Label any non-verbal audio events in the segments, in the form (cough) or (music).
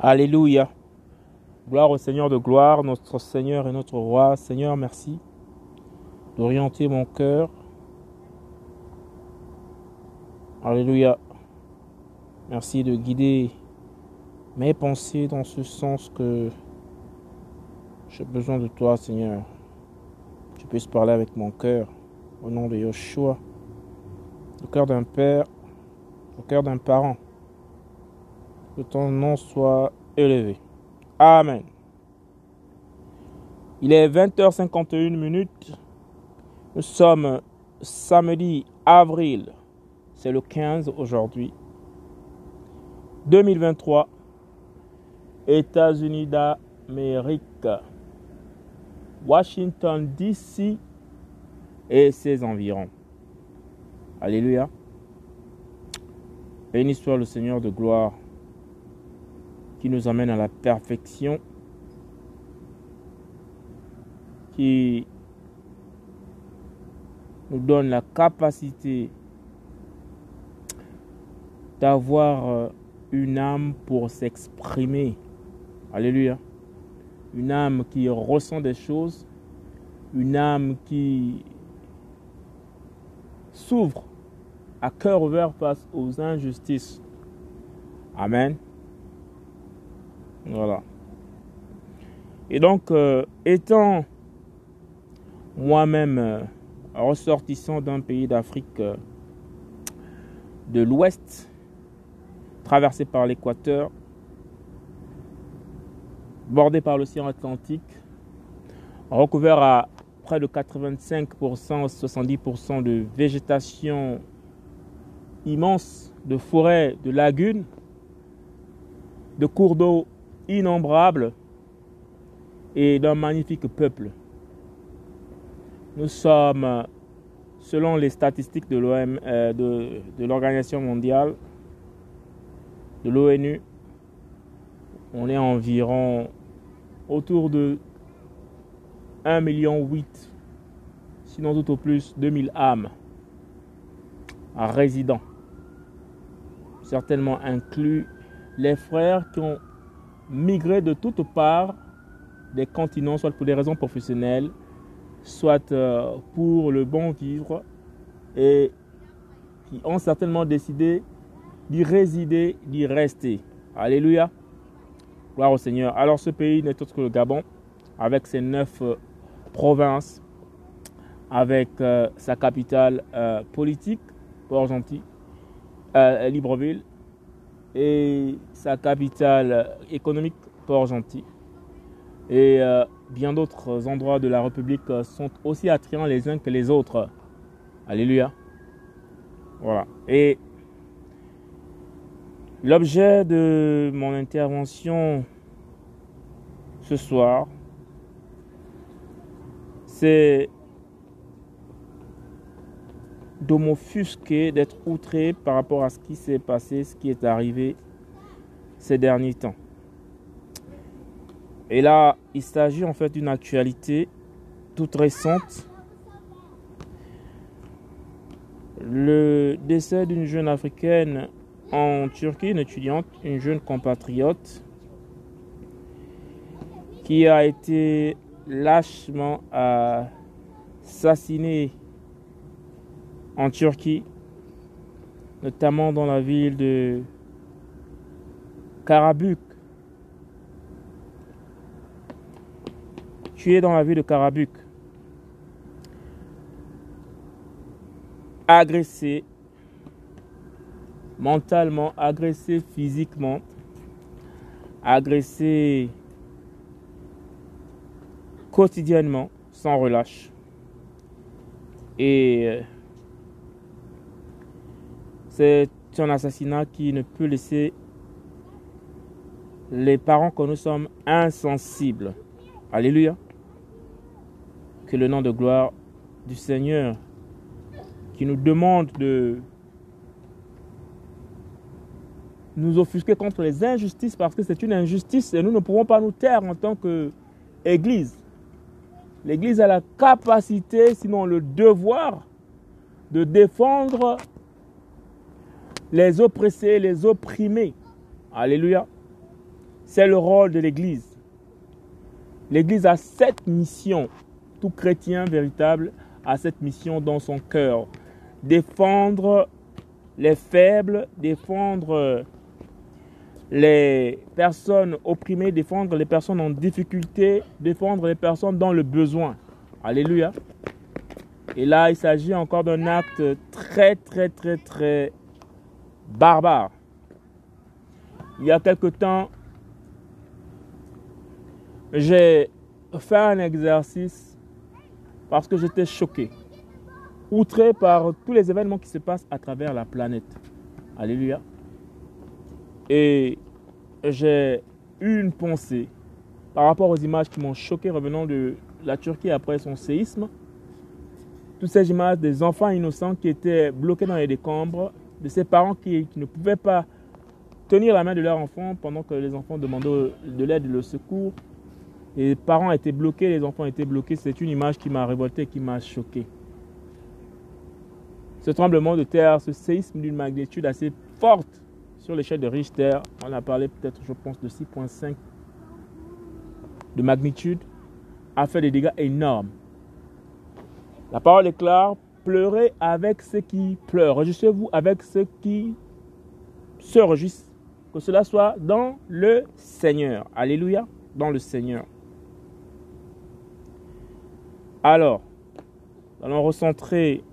Alléluia. Gloire au Seigneur de gloire, notre Seigneur et notre Roi. Seigneur, merci d'orienter mon cœur. Alléluia. Merci de guider mes pensées dans ce sens que j'ai besoin de toi, Seigneur. Tu puisses parler avec mon cœur au nom de Yoshua. Le cœur d'un père, le cœur d'un parent que ton nom soit élevé. Amen. Il est 20h51 minutes. Nous sommes samedi avril. C'est le 15 aujourd'hui. 2023. États-Unis d'Amérique. Washington DC et ses environs. Alléluia. Béni soit le Seigneur de gloire qui nous amène à la perfection, qui nous donne la capacité d'avoir euh, une âme pour s'exprimer. Alléluia. Une âme qui ressent des choses, une âme qui s'ouvre à cœur ouvert face aux injustices. Amen. Voilà. Et donc, euh, étant moi-même euh, ressortissant d'un pays d'Afrique euh, de l'Ouest, traversé par l'équateur, bordé par l'océan Atlantique, recouvert à près de 85%, 70% de végétation immense, de forêts, de lagunes, de cours d'eau innombrables et d'un magnifique peuple. Nous sommes, selon les statistiques de l'OM, euh, de, l'Organisation mondiale, de l'ONU, on est environ autour de 1,8 million, sinon tout au plus 2000 âmes résidents, certainement inclus les frères qui ont migré de toutes parts des continents, soit pour des raisons professionnelles, soit euh, pour le bon vivre, et qui ont certainement décidé d'y résider, d'y rester. Alléluia. Gloire au Seigneur. Alors ce pays n'est autre que le Gabon, avec ses neuf euh, provinces, avec euh, sa capitale politique, Port-Gentil, Libreville, et sa capitale économique, Port-Gentil. Et euh, bien d'autres endroits de la République sont aussi attrayants les uns que les autres. Alléluia. Voilà. Et l'objet de mon intervention ce soir, c'est de m'offusquer, d'être outré par rapport à ce qui s'est passé, ce qui est arrivé ces derniers temps. Et là, il s'agit en fait d'une actualité toute récente. Le décès d'une jeune africaine en Turquie, une étudiante, une jeune compatriote, qui a été lâchement assassinée en Turquie, notamment dans la ville de Karabük. Tu es dans la ville de Karabük. Agressé mentalement, agressé physiquement, agressé quotidiennement, sans relâche. Et euh, c'est un assassinat qui ne peut laisser les parents que nous sommes insensibles. Alléluia. Que le nom de gloire du Seigneur qui nous demande de nous offusquer contre les injustices parce que c'est une injustice et nous ne pouvons pas nous taire en tant qu'Église. L'Église a la capacité, sinon le devoir, de défendre les oppressés, les opprimés. Alléluia. C'est le rôle de l'Église. L'Église a cette mission. Tout chrétien véritable a cette mission dans son cœur. Défendre les faibles, défendre les personnes opprimées, défendre les personnes en difficulté, défendre les personnes dans le besoin. Alléluia. Et là, il s'agit encore d'un acte très, très, très, très barbare. Il y a quelque temps, j'ai fait un exercice parce que j'étais choqué, outré par tous les événements qui se passent à travers la planète. Alléluia. Et j'ai eu une pensée par rapport aux images qui m'ont choqué revenant de la Turquie après son séisme. Toutes ces images des enfants innocents qui étaient bloqués dans les décombres, de ces parents qui, ne pouvaient pas tenir la main de leur enfant pendant que les enfants demandaient de l'aide le secours. Les parents étaient bloqués, les enfants étaient bloqués. C'est une image qui m'a révolté, qui m'a choqué. Ce tremblement de terre, ce séisme d'une magnitude assez forte sur l'échelle de Richter, on a parlé peut-être, je pense, de 6,5 de magnitude, a fait des dégâts énormes. La parole est claire, pleurez avec ceux qui pleurent. Réjouissez-vous avec ceux qui se réjouissent. Que cela soit dans le Seigneur. Alléluia, dans le Seigneur. Alors, allons recentrer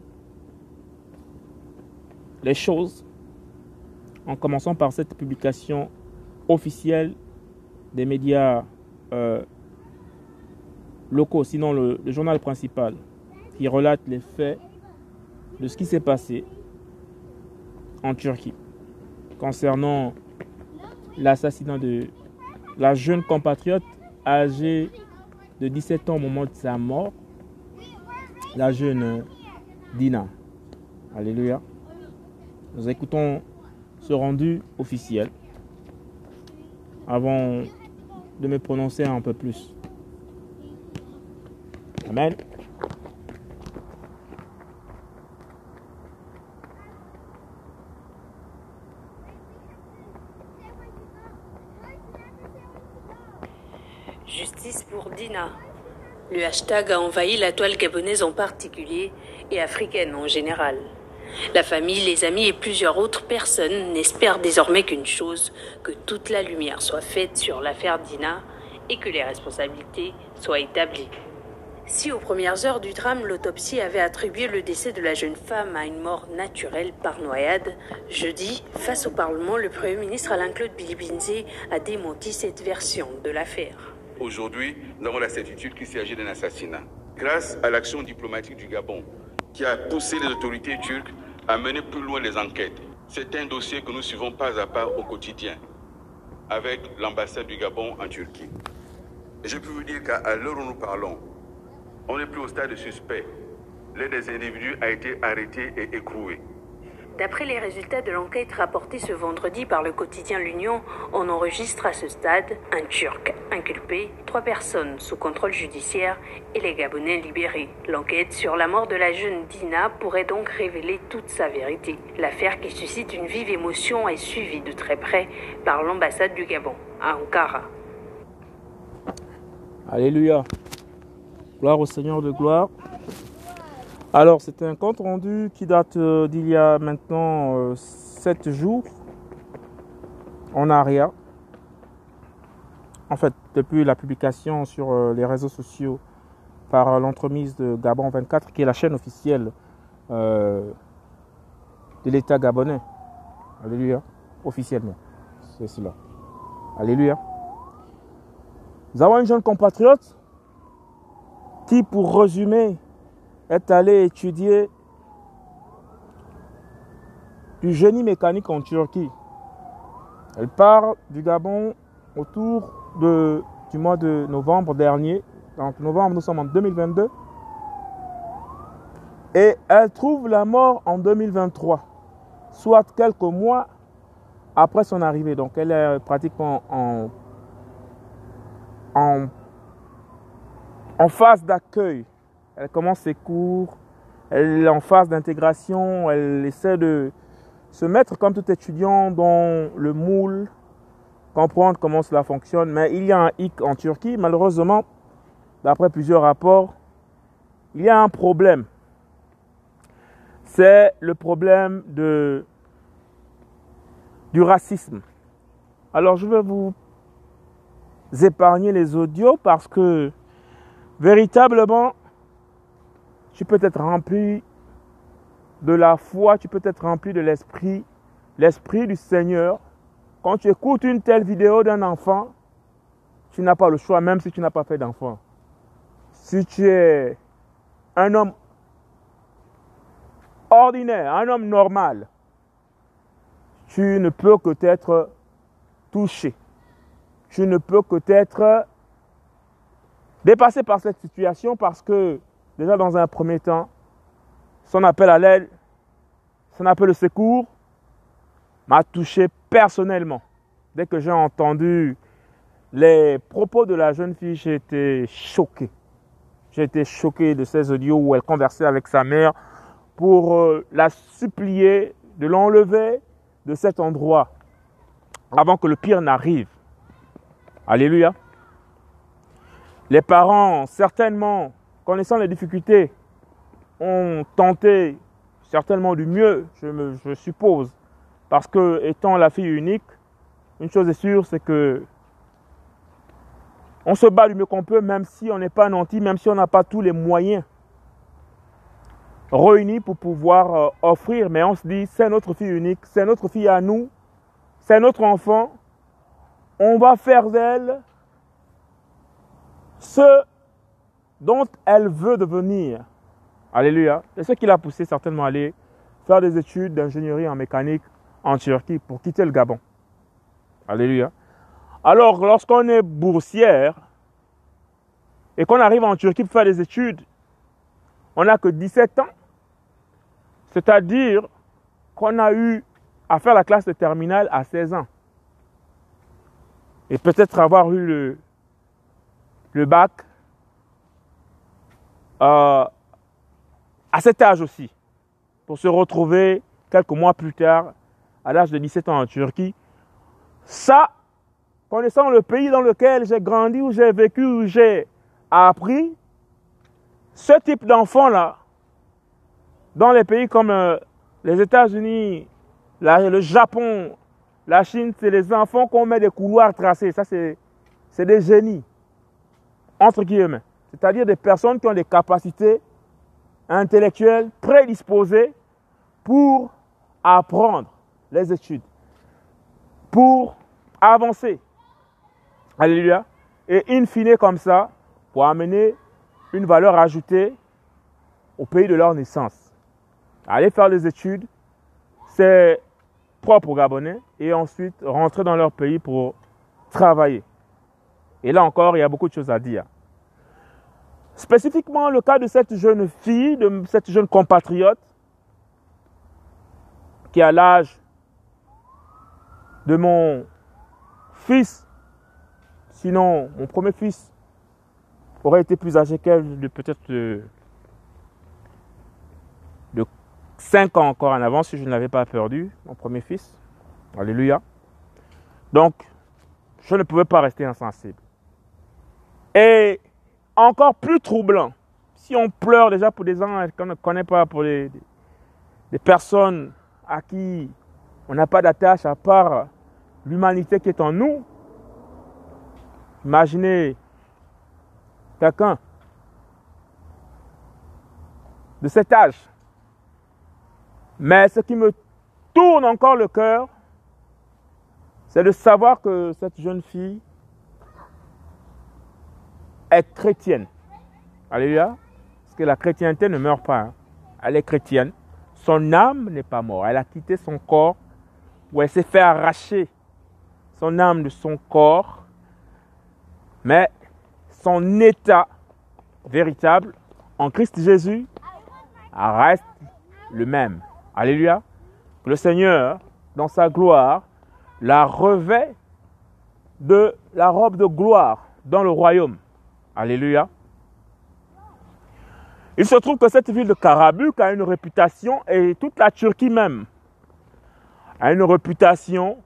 les choses en commençant par cette publication officielle des médias euh, locaux, sinon le, journal principal, qui relate les faits de ce qui s'est passé en Turquie concernant l'assassinat de la jeune compatriote âgée de 17 ans au moment de sa mort, la jeune Dina. Alléluia. Nous écoutons ce rendu officiel avant de me prononcer un peu plus. Amen. Justice pour Dina. Le hashtag a envahi la toile gabonaise en particulier et africaine en général. La famille, les amis et plusieurs autres personnes n'espèrent désormais qu'une chose, que toute la lumière soit faite sur l'affaire Dina et que les responsabilités soient établies. Si aux premières heures du drame, l'autopsie avait attribué le décès de la jeune femme à une mort naturelle par noyade, jeudi, face au Parlement, le Premier ministre Alain-Claude Bilibinze a démenti cette version de l'affaire. Aujourd'hui, nous avons la certitude qu'il s'agit d'un assassinat. Grâce à l'action diplomatique du Gabon, qui a poussé les autorités turques à mener plus loin les enquêtes. C'est un dossier que nous suivons pas à pas au quotidien avec l'ambassade du Gabon en Turquie. Je peux vous dire qu'à l'heure où nous parlons, on n'est plus au stade de suspect. L'un des individus a été arrêté et écroué. D'après les résultats de l'enquête rapportée ce vendredi par le quotidien L'Union, on enregistre à ce stade un Turc inculpé, trois personnes sous contrôle judiciaire et les Gabonais libérés. L'enquête sur la mort de la jeune Dina pourrait donc révéler toute sa vérité. L'affaire qui suscite une vive émotion est suivie de très près par l'ambassade du Gabon à Ankara. Alléluia. Gloire au Seigneur de gloire. Alors, c'est un compte rendu qui date euh, d'il y a maintenant 7 euh, jours en arrière. En fait, depuis la publication sur euh, les réseaux sociaux par l'entremise de Gabon 24, qui est la chaîne officielle de l'État gabonais. Alléluia. Officiellement. C'est cela. Alléluia. Nous avons une jeune compatriote qui, pour résumer, est allé étudier du génie mécanique en Turquie. Elle part du Gabon autour du mois de novembre dernier. Donc novembre, nous sommes en 2022. Et elle trouve la mort en 2023, soit quelques mois après son arrivée. Donc elle est pratiquement en, en, en phase d'accueil elle commence ses cours, elle est en phase d'intégration, elle essaie de se mettre comme tout étudiant dans le moule comprendre comment cela fonctionne. Mais il y a un hic en Turquie, malheureusement, d'après plusieurs rapports, il y a un problème. C'est le problème de, du racisme. Alors je vais vous épargner les audios parce que véritablement, tu peux être rempli de la foi, tu peux être rempli de l'esprit, l'esprit du Seigneur. Quand tu écoutes une telle vidéo d'un enfant, tu n'as pas le choix, même si tu n'as pas fait d'enfant. Si tu es un homme ordinaire, un homme normal, tu ne peux que être touché. Tu ne peux que être dépassé par cette situation parce que, déjà dans un premier temps, son appel à l'aide, son appel au secours m'a touché personnellement. Dès que j'ai entendu les propos de la jeune fille, j'ai été choqué. J'ai été choqué de ces audios où elle conversait avec sa mère pour euh, la supplier de l'enlever de cet endroit avant que le pire n'arrive. Alléluia. Les parents, certainement, connaissant les difficultés, ont tenté certainement du mieux, je, je suppose, parce que étant la fille unique, une chose est sûre, c'est que on se bat du mieux qu'on peut, même si on n'est pas nanti, même si on n'a pas tous les moyens réunis pour pouvoir euh, offrir. Mais on se dit, c'est notre fille unique, c'est notre fille à nous, c'est notre enfant. On va faire d'elle ce dont elle veut devenir. Alléluia. C'est ce qui l'a poussé certainement à aller faire des études d'ingénierie en mécanique en Turquie pour quitter le Gabon. Alléluia. Alors, lorsqu'on est boursière et qu'on arrive en Turquie pour faire des études, on n'a que 17 ans. C'est-à-dire qu'on a eu à faire la classe de terminale à 16 ans. Et peut-être avoir eu le, le bac euh, à cet âge aussi, pour se retrouver quelques mois plus tard, à l'âge de 17 ans en Turquie. Ça, connaissant le pays dans lequel j'ai grandi, où j'ai vécu, où j'ai appris, ce type d'enfant-là, dans les pays comme euh, les États-Unis, le Japon, la Chine, c'est les enfants qu'on met des couloirs tracés. Ça, c'est des génies, entre guillemets. C'est-à-dire des personnes qui ont des capacités intellectuel prédisposé pour apprendre les études, pour avancer. Alléluia. Et in fine comme ça, pour amener une valeur ajoutée au pays de leur naissance. Aller faire des études, c'est propre aux Gabonais, et ensuite rentrer dans leur pays pour travailler. Et là encore, il y a beaucoup de choses à dire. Spécifiquement le cas de cette jeune fille, de cette jeune compatriote, qui a l'âge de mon fils, sinon mon premier fils aurait été plus âgé qu'elle de peut-être de, de 5 ans encore en avant si je ne pas perdu, mon premier fils. Alléluia. Donc, je ne pouvais pas rester insensible. Et encore plus troublant. Si on pleure déjà pour des gens qu'on ne connaît pas, pour des, personnes à qui on n'a pas d'attache à part l'humanité qui est en nous, imaginez quelqu'un de cet âge. Mais ce qui me tourne encore le cœur, c'est de savoir que cette jeune fille est chrétienne. Alléluia. Parce que la chrétienté ne meurt pas. Hein. Elle est chrétienne. Son âme n'est pas morte. Elle a quitté son corps ou elle s'est fait arracher son âme de son corps. Mais son état véritable en Christ Jésus reste le même. Alléluia. Le Seigneur, dans sa gloire, la revêt de la robe de gloire dans le royaume. Alléluia. Il se trouve que cette ville de Karabuk a une réputation, et toute la Turquie même, a une réputation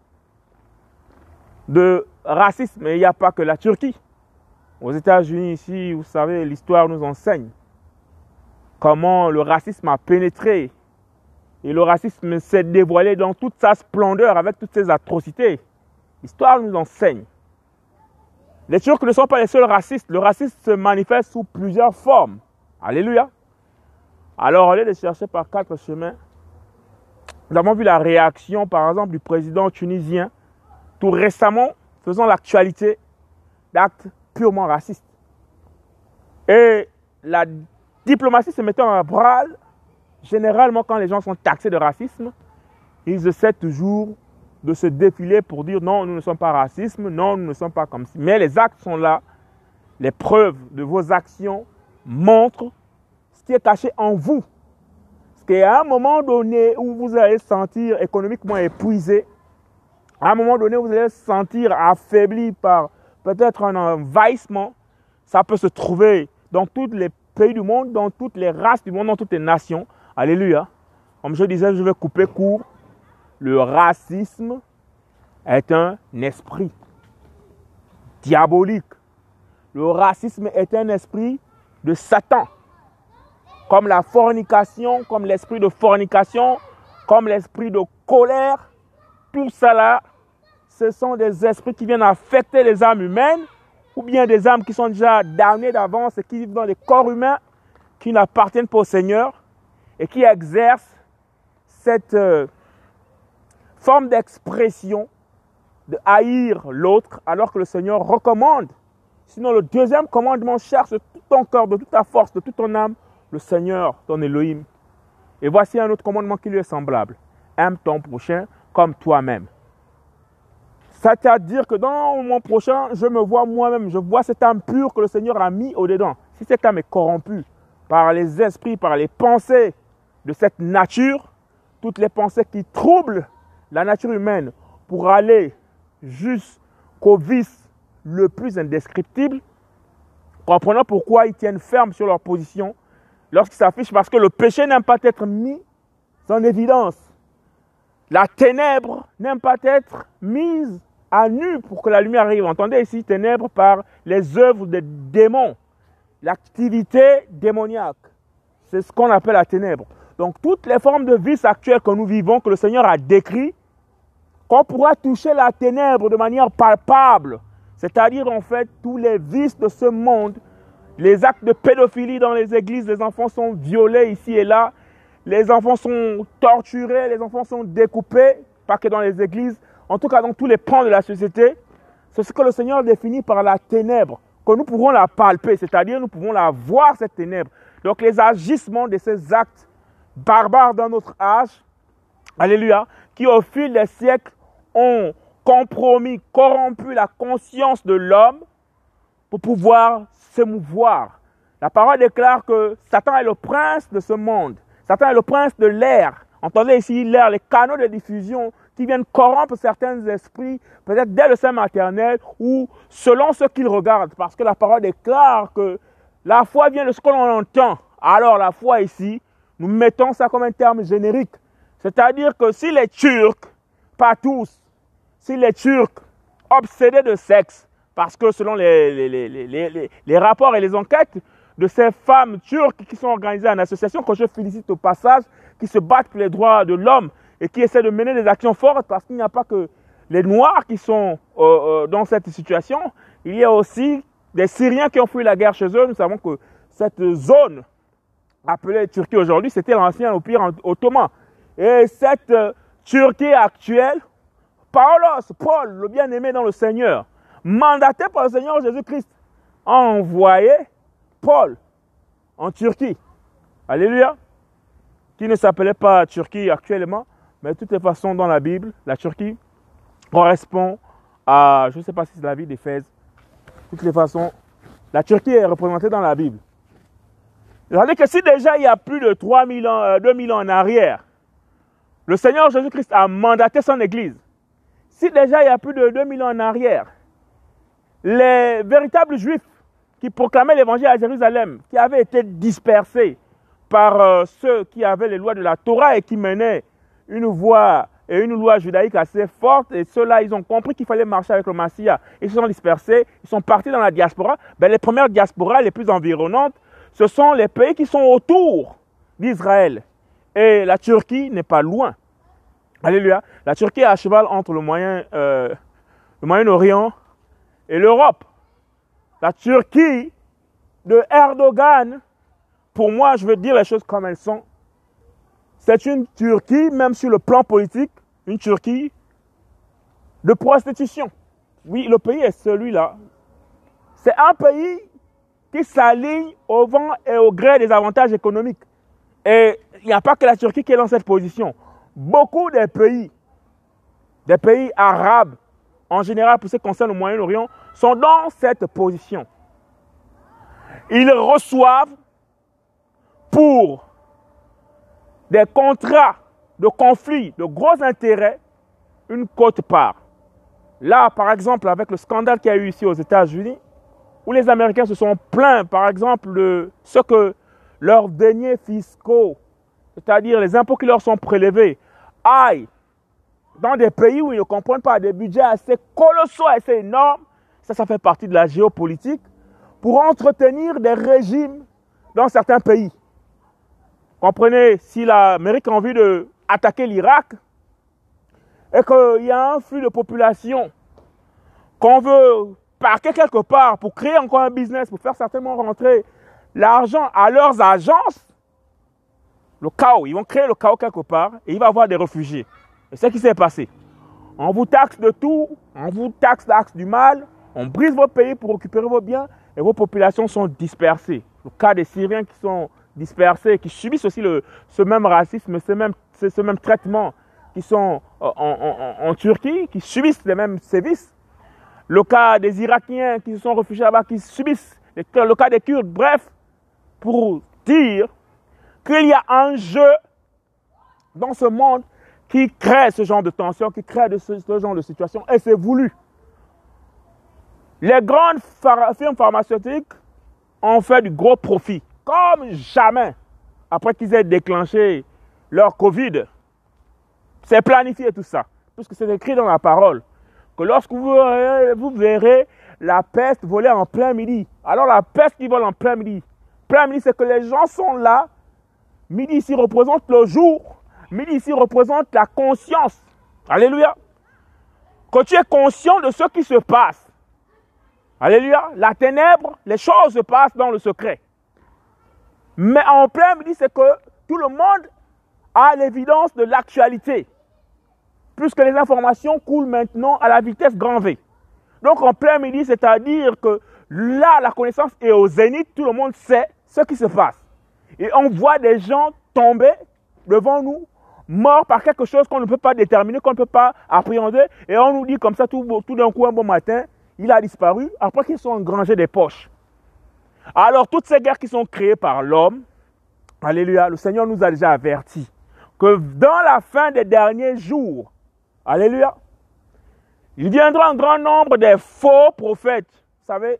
de racisme. Et il n'y a pas que la Turquie. Aux États-Unis, ici, vous savez, l'histoire nous enseigne comment le racisme a pénétré. Et le racisme s'est dévoilé dans toute sa splendeur, avec toutes ses atrocités. L'histoire nous enseigne. Les Turcs ne sont pas les seuls racistes. Le racisme se manifeste sous plusieurs formes. Alléluia. Alors, lieu de chercher par quatre chemins, nous avons vu la réaction, par exemple, du président tunisien, tout récemment, faisant l'actualité d'actes purement racistes. Et la diplomatie se mettant à bras, généralement, quand les gens sont taxés de racisme, ils essaient toujours de se défiler pour dire non, nous ne sommes pas racistes, non, nous ne sommes pas comme ça. Mais les actes sont là. Les preuves de vos actions montrent ce qui est caché en vous. Parce qu'à un moment donné où vous allez sentir économiquement épuisé, à un moment donné où vous allez sentir affaibli par peut-être un envahissement, ça peut se trouver dans tous les pays du monde, dans toutes les races du monde, dans toutes les nations. Alléluia. Comme je disais, je vais couper court le racisme est un esprit diabolique. Le racisme est un esprit de Satan. Comme la fornication, comme l'esprit de fornication, comme l'esprit de colère. Tout cela, ce sont des esprits qui viennent affecter les âmes humaines ou bien des âmes qui sont déjà damnées d'avance et qui vivent dans des corps humains qui n'appartiennent pas au Seigneur et qui exercent cette... Euh, forme d'expression de haïr l'autre alors que le Seigneur recommande. Sinon, le deuxième commandement cherche de tout ton corps, de toute ta force, de toute ton âme, le Seigneur, ton Elohim. Et voici un autre commandement qui lui est semblable. Aime ton prochain comme toi-même. C'est-à-dire que dans mon prochain, je me vois moi-même, je vois cette âme pure que le Seigneur a mis au-dedans. Si cette âme est corrompue par les esprits, par les pensées de cette nature, toutes les pensées qui troublent la nature humaine pour aller jusqu'au vice le plus indescriptible, comprenant pourquoi ils tiennent ferme sur leur position lorsqu'ils s'affichent, parce que le péché n'aime pas être mis en évidence. La ténèbre n'aime pas être mise à nu pour que la lumière arrive. Entendez ici ténèbres par les œuvres des démons, l'activité démoniaque. C'est ce qu'on appelle la ténèbre. Donc toutes les formes de vice actuelles que nous vivons, que le Seigneur a décrit, qu'on pourra toucher la ténèbre de manière palpable, c'est-à-dire en fait tous les vices de ce monde, les actes de pédophilie dans les églises, les enfants sont violés ici et là, les enfants sont torturés, les enfants sont découpés, pas que dans les églises, en tout cas dans tous les pans de la société. C'est ce que le Seigneur définit par la ténèbre, que nous pourrons la palper, c'est-à-dire nous pouvons la voir, cette ténèbre. Donc les agissements de ces actes barbares dans notre âge, alléluia, qui au fil des siècles ont compromis, corrompu la conscience de l'homme pour pouvoir s'émouvoir. La parole déclare que Satan est le prince de ce monde. Satan est le prince de l'air. Entendez ici l'air, les canaux de diffusion qui viennent corrompre certains esprits, peut-être dès le sein maternel ou selon ce qu'ils regardent. Parce que la parole déclare que la foi vient de ce que l'on entend. Alors la foi ici, nous mettons ça comme un terme générique. C'est-à-dire que si les Turcs, pas tous, si les Turcs obsédés de sexe, parce que selon les, rapports et les enquêtes de ces femmes turques qui sont organisées en association, que je félicite au passage, qui se battent pour les droits de l'homme et qui essaient de mener des actions fortes, parce qu'il n'y a pas que les Noirs qui sont euh, euh, dans cette situation, il y a aussi des Syriens qui ont fui la guerre chez eux. Nous savons que cette zone appelée Turquie aujourd'hui, c'était l'ancien Empire ottoman. Et cette euh, Turquie actuelle Paulos, Paul, le bien-aimé dans le Seigneur, mandaté par le Seigneur Jésus-Christ, a envoyé Paul en Turquie. Alléluia. Qui ne s'appelait pas Turquie actuellement, mais toutes les façons, dans la Bible, la Turquie correspond à, je ne sais pas si c'est la ville d'Éphèse. Toutes les façons, la Turquie est représentée dans la Bible. C'est-à-dire que si déjà il y a plus de 3000 ans, 2000 euh, ans en arrière, le Seigneur Jésus-Christ a mandaté son Église si déjà il y a plus de 2000 ans en arrière, les véritables juifs qui proclamaient l'évangile à Jérusalem, qui avaient été dispersés par euh, ceux qui avaient les lois de la Torah et qui menaient une voie et une loi judaïque assez forte. Et ceux-là, ils ont compris qu'il fallait marcher avec le Massia. Ils se sont dispersés, ils sont partis dans la diaspora. Ben, les premières diasporas les plus environnantes, ce sont les pays qui sont autour d'Israël. Et la Turquie n'est pas loin. Alléluia. La Turquie est à cheval entre le Moyen, euh, le Moyen-Orient et l'Europe. La Turquie de Erdogan, pour moi, je veux dire les choses comme elles sont. C'est une Turquie, même sur le plan politique, une Turquie de prostitution. Oui, le pays est celui-là. C'est un pays qui s'aligne au vent et au gré des avantages économiques. Et il n'y a pas que la Turquie qui est dans cette position. Beaucoup des pays, des pays arabes, en général pour ce qui concerne le Moyen-Orient, sont dans cette position. Ils reçoivent pour des contrats de conflit, de gros intérêts, une cote-part. Là, par exemple, avec le scandale qu'il y a eu ici aux États-Unis, où les Américains se sont plaints, par exemple, de ce que leurs deniers fiscaux, c'est-à-dire les impôts qui leur sont prélevés, dans des pays où ils ne comprennent pas des budgets assez colossaux, assez énormes, ça, ça fait partie de la géopolitique, pour entretenir des régimes dans certains pays. Comprenez, si l'Amérique a envie d'attaquer l'Irak et qu'il y a un flux de population qu'on veut parquer quelque part pour créer encore un business, pour faire certainement rentrer l'argent à leurs agences, le chaos, ils vont créer le chaos quelque part et il va y avoir des réfugiés. Et c'est ce qui s'est passé. On vous taxe de tout, on vous taxe l'axe du mal, on brise vos pays pour récupérer vos biens et vos populations sont dispersées. Le cas des Syriens qui sont dispersés, qui subissent aussi ce même racisme, ce même, ce même traitement, qui sont euh, en, Turquie, qui subissent les mêmes sévices. Le cas des Irakiens qui se sont réfugiés là-bas, qui subissent, le cas des Kurdes, bref, pour dire qu'il y a un jeu dans ce monde qui crée ce genre de tension, qui crée ce, genre de situation, et c'est voulu. Les grandes firmes pharmaceutiques ont fait du gros profit comme jamais après qu'ils aient déclenché leur Covid. C'est planifié tout ça, puisque c'est écrit dans la parole que lorsque vous verrez, vous verrez la peste voler en plein midi, alors la peste qui vole en plein midi, plein midi, c'est que les gens sont là. Midi ici représente le jour, midi ici représente la conscience. Alléluia. Quand tu es conscient de ce qui se passe, Alléluia, la ténèbre, les choses se passent dans le secret. Mais en plein midi, c'est que tout le monde a l'évidence de l'actualité, puisque les informations coulent maintenant à la vitesse grand V. Donc en plein midi, c'est-à-dire que là, la connaissance est au zénith, tout le monde sait ce qui se passe. Et on voit des gens tomber devant nous, morts par quelque chose qu'on ne peut pas déterminer, qu'on ne peut pas appréhender, et on nous dit comme ça tout, d'un coup un bon matin, il a disparu après qu'ils sont engrangés des poches. Alors, toutes ces guerres qui sont créées par l'homme, Alléluia, le Seigneur nous a déjà averti que dans la fin des derniers jours, Alléluia, il viendra un grand nombre des faux prophètes. Vous savez,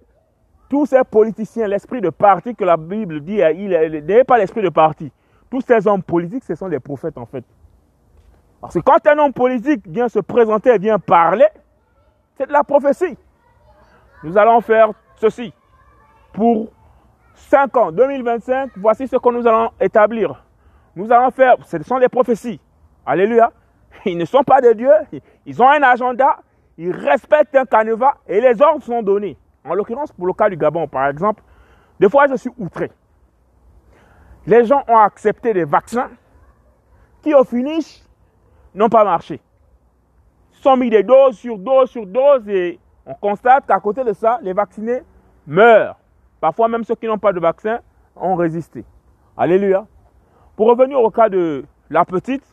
tous ces politiciens, l'esprit de parti que la Bible dit, il n'est pas l'esprit de parti. Tous ces hommes politiques, ce sont des prophètes en fait. Parce que quand un homme politique vient se présenter vient parler, c'est de la prophétie. Nous allons faire ceci pour 5 ans, 2025, voici ce que nous allons établir. Nous allons faire, ce sont des prophéties. Alléluia. Ils ne sont pas des dieux, ils ont un agenda, ils respectent un canevas et les ordres sont donnés. En l'occurrence, pour le cas du Gabon, par exemple, des fois je suis outré. Les gens ont accepté des vaccins qui, au finish, n'ont pas marché. Ils sont mis des doses sur doses sur doses et on constate qu'à côté de ça, les vaccinés meurent. Parfois même ceux qui n'ont pas de vaccin ont résisté. Alléluia. Pour revenir au cas de la petite,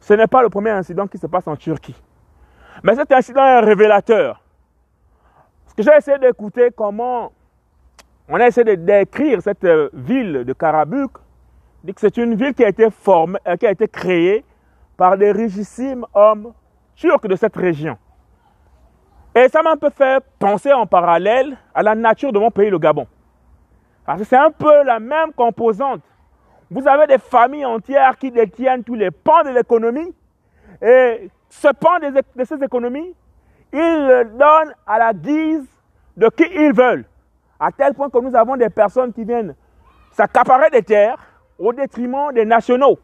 ce n'est pas le premier incident qui se passe en Turquie. Mais cet incident est révélateur. J'ai essayé d'écouter comment on a essayé de décrire cette euh, ville de Karabuk. C'est une ville qui a été formée, euh, qui a été créée par des richissimes hommes turcs de cette région. Et ça m'a un peu fait penser en parallèle à la nature de mon pays, le Gabon. Parce que c'est un peu la même composante. Vous avez des familles entières qui détiennent tous les pans de l'économie Et ce pan de ces économies, ils le donnent à la guise de qui ils veulent. À tel point que nous avons des personnes qui viennent s'accaparer des terres au détriment des nationaux,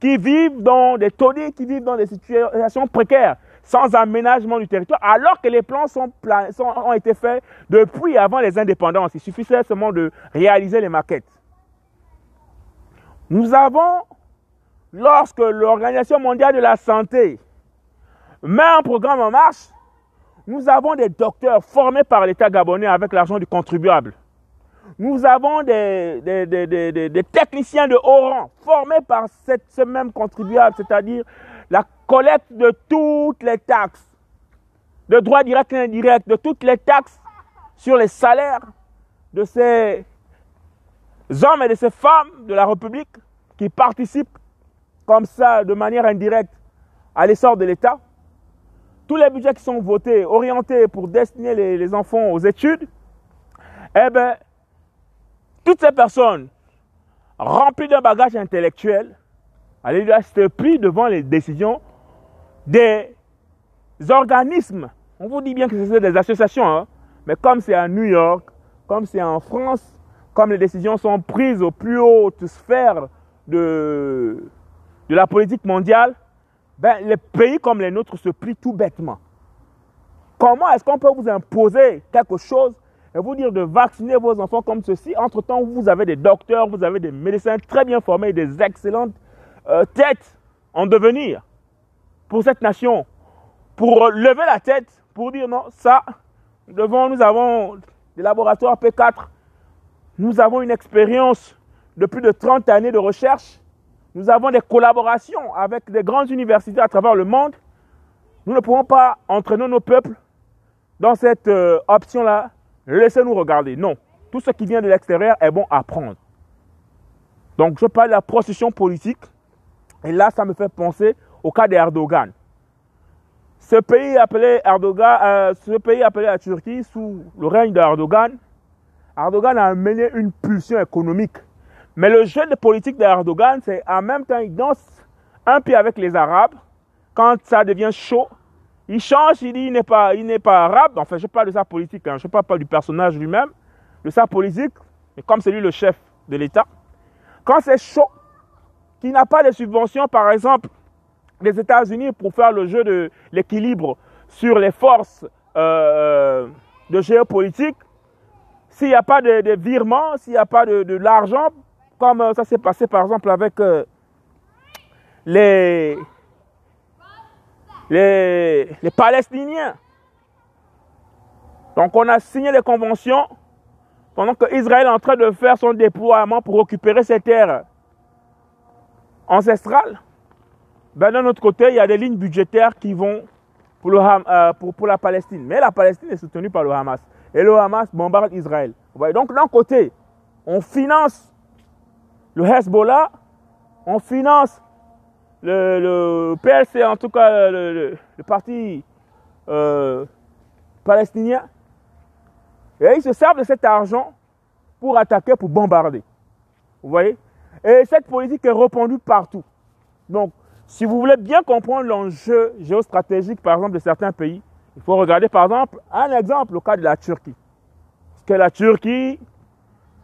qui vivent dans des taudis, qui vivent dans des situations précaires, sans aménagement du territoire, alors que les plans ont été faits depuis avant les indépendances. Il suffisait seulement de réaliser les maquettes. Nous avons, lorsque l'Organisation mondiale de la santé met un programme en marche, nous avons des docteurs formés par l'État gabonais avec l'argent du contribuable. Nous avons des, techniciens de haut rang formés par cette, ce même contribuable, c'est-à-dire la collecte de toutes les taxes, de droits directs et indirects, de toutes les taxes sur les salaires de ces hommes et de ces femmes de la République qui participent comme ça de manière indirecte à l'essor de l'État. Tous les budgets qui sont votés, orientés pour destiner les, enfants aux études, eh bien, toutes ces personnes remplies d'un bagage intellectuel, allez se plient devant les décisions des organismes. On vous dit bien que c'est des associations, hein, mais comme c'est à New York, comme c'est en France, comme les décisions sont prises aux plus hautes sphères de, de la politique mondiale, ben, les pays comme les nôtres se plient tout bêtement. Comment est-ce qu'on peut vous imposer quelque chose et vous dire de vacciner vos enfants comme ceci? Entre-temps, vous avez des docteurs, vous avez des médecins très bien formés, des excellentes euh, têtes en devenir pour cette nation. Pour lever la tête, pour dire non, ça, devant, nous avons des laboratoires P4, nous avons une expérience de plus de 30 années de recherche. Nous avons des collaborations avec des grandes universités à travers le monde. Nous ne pouvons pas entraîner nos peuples dans cette euh, option-là. Laissez-nous regarder. Non. Tout ce qui vient de l'extérieur est bon à prendre. Donc, je parle de la procession politique. Et là, ça me fait penser au cas d'Erdogan. Ce pays appelé Erdogan, euh, ce pays appelé la Turquie sous le règne d'Erdogan, Erdogan a mené une pulsion économique mais le jeu de politique d'Erdogan, c'est en même temps, il danse un pied avec les Arabes. Quand ça devient chaud, il change, il dit il n'est pas, pas arabe. Enfin, je parle de sa politique, hein. je ne parle pas du personnage lui-même, de sa politique, mais comme c'est lui le chef de l'État. Quand c'est chaud, qu'il n'a pas de subventions, par exemple, des États-Unis pour faire le jeu de l'équilibre sur les forces euh, de géopolitique, s'il n'y a pas de, de virement, s'il n'y a pas de l'argent comme euh, ça s'est passé par exemple avec euh, les, les, les Palestiniens. Donc on a signé des conventions pendant que Israël est en train de faire son déploiement pour récupérer ses terres ancestrales. Ben, d'un autre côté, il y a des lignes budgétaires qui vont pour, euh, la Palestine. Mais la Palestine est soutenue par le Hamas. Et le Hamas bombarde Israël. Donc d'un côté, on finance le Hezbollah, on finance le, PLC, en tout cas le, parti euh, palestinien, et ils se servent de cet argent pour attaquer, pour bombarder. Vous voyez? Et cette politique est répandue partout. Donc, si vous voulez bien comprendre l'enjeu géostratégique, par exemple, de certains pays, il faut regarder, par exemple, un exemple, le cas de la Turquie. Parce que la Turquie,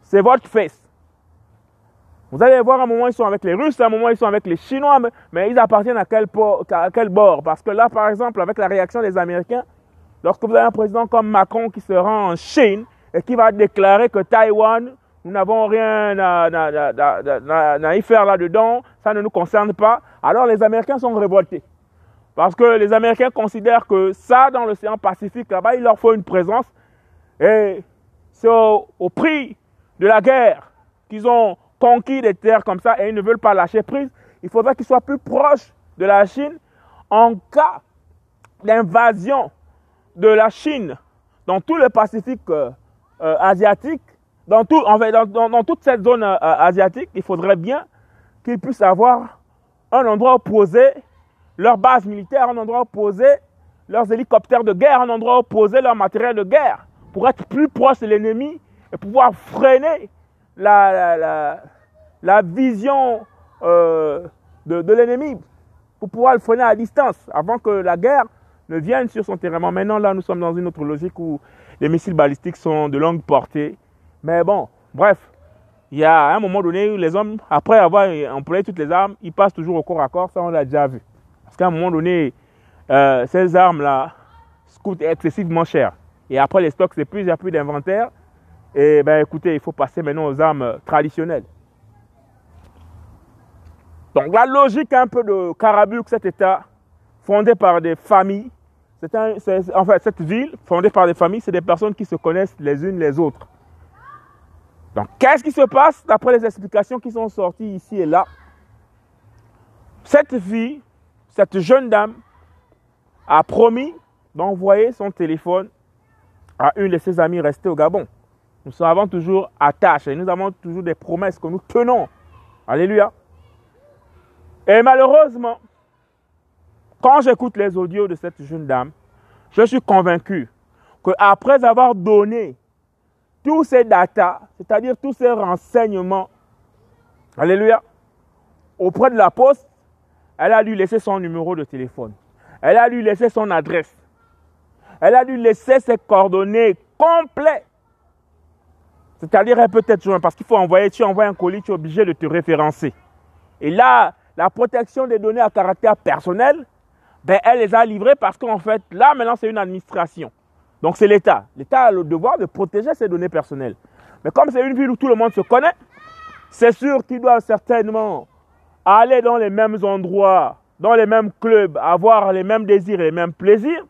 c'est votre fesse. Vous allez voir, à un moment, ils sont avec les Russes, à un moment, ils sont avec les Chinois, mais, ils appartiennent à quel, bord? Parce que là, par exemple, avec la réaction des Américains, lorsque vous avez un président comme Macron qui se rend en Chine et qui va déclarer que Taïwan, nous n'avons rien à, y faire là-dedans, ça ne nous concerne pas, alors les Américains sont révoltés. Parce que les Américains considèrent que ça, dans l'océan Pacifique, là-bas, il leur faut une présence. Et c'est au prix de la guerre qu'ils ont conquis des terres comme ça et ils ne veulent pas lâcher prise, il faudra qu'ils soient plus proches de la Chine en cas d'invasion de la Chine dans tout le Pacifique euh, euh, asiatique, dans, tout, en fait, dans, toute cette zone euh, asiatique, il faudrait bien qu'ils puissent avoir un endroit où poser leur base militaire, un endroit où poser leurs hélicoptères de guerre, un endroit où poser leur matériel de guerre, pour être plus proche de l'ennemi et pouvoir freiner la, la, vision euh, de, de l'ennemi. pour pouvoir le freiner à distance avant que la guerre ne vienne sur son terrain. Maintenant, là, nous sommes dans une autre logique où les missiles balistiques sont de longue portée. Mais bon, bref, il y a un moment donné où les hommes, après avoir employé toutes les armes, ils passent toujours au corps à corps. Ça, on l'a déjà vu. Parce qu'à un moment donné, euh, ces armes-là coûtent excessivement cher. Et après, les stocks s'épuisent, il n'y a plus d'inventaire. Et ben écoutez, il faut passer maintenant aux armes traditionnelles. Donc la logique un peu de Karabuk, cet État, fondé par des familles, en fait cette ville fondée par des familles, c'est des personnes qui se connaissent les unes les autres. Donc qu'est-ce qui se passe d'après les explications qui sont sorties ici et là? Cette fille, cette jeune dame, a promis d'envoyer son téléphone à une de ses amies restées au Gabon. Nous sommes toujours attaches et nous avons toujours des promesses que nous tenons. Alléluia. Et malheureusement, quand j'écoute les audios de cette jeune dame, je suis convaincu qu'après avoir donné tous ces datas, c'est-à-dire tous ces renseignements, alléluia, auprès de la poste, elle a dû laisser son numéro de téléphone. Elle a dû laisser son adresse. Elle a dû laisser ses coordonnées complètes. C'est-à-dire, elle peut être jointe parce qu'il faut envoyer, tu envoies un colis, tu es obligé de te référencer. Et là, la protection des données à caractère personnel, ben, elle les a livrées parce qu'en fait, là, maintenant, c'est une administration. Donc, c'est l'État. L'État a le devoir de protéger ses données personnelles. Mais comme c'est une ville où tout le monde se connaît, c'est sûr qu'il doit certainement aller dans les mêmes endroits, dans les mêmes clubs, avoir les mêmes désirs et les mêmes plaisirs.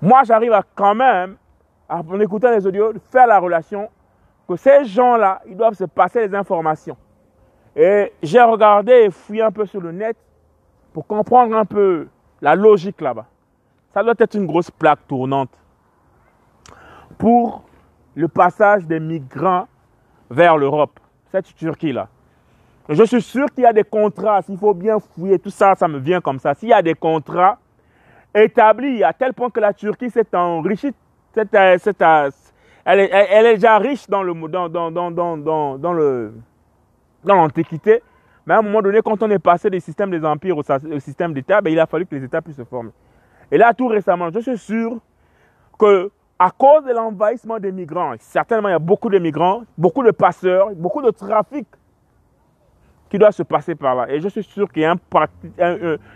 Moi, j'arrive à quand même, en écoutant les audios, faire la relation que ces gens-là, ils doivent se passer les informations. Et j'ai regardé et fouillé un peu sur le net pour comprendre un peu la logique là-bas. Ça doit être une grosse plaque tournante pour le passage des migrants vers l'Europe, cette Turquie-là. Je suis sûr qu'il y a des contrats, s'il faut bien fouiller tout ça, ça me vient comme ça. S'il y a des contrats établis à tel point que la Turquie s'est enrichie, elle, est, elle, est, déjà riche dans le, dans, dans, dans, dans le, dans l'Antiquité. Mais à un moment donné, quand on est passé des systèmes des empires au, système d'État, ben, il a fallu que les États puissent se former. Et là, tout récemment, je suis sûr que à cause de l'envahissement des migrants, certainement il y a beaucoup de migrants, beaucoup de passeurs, beaucoup de trafic qui doit se passer par là. Et je suis sûr qu'il y a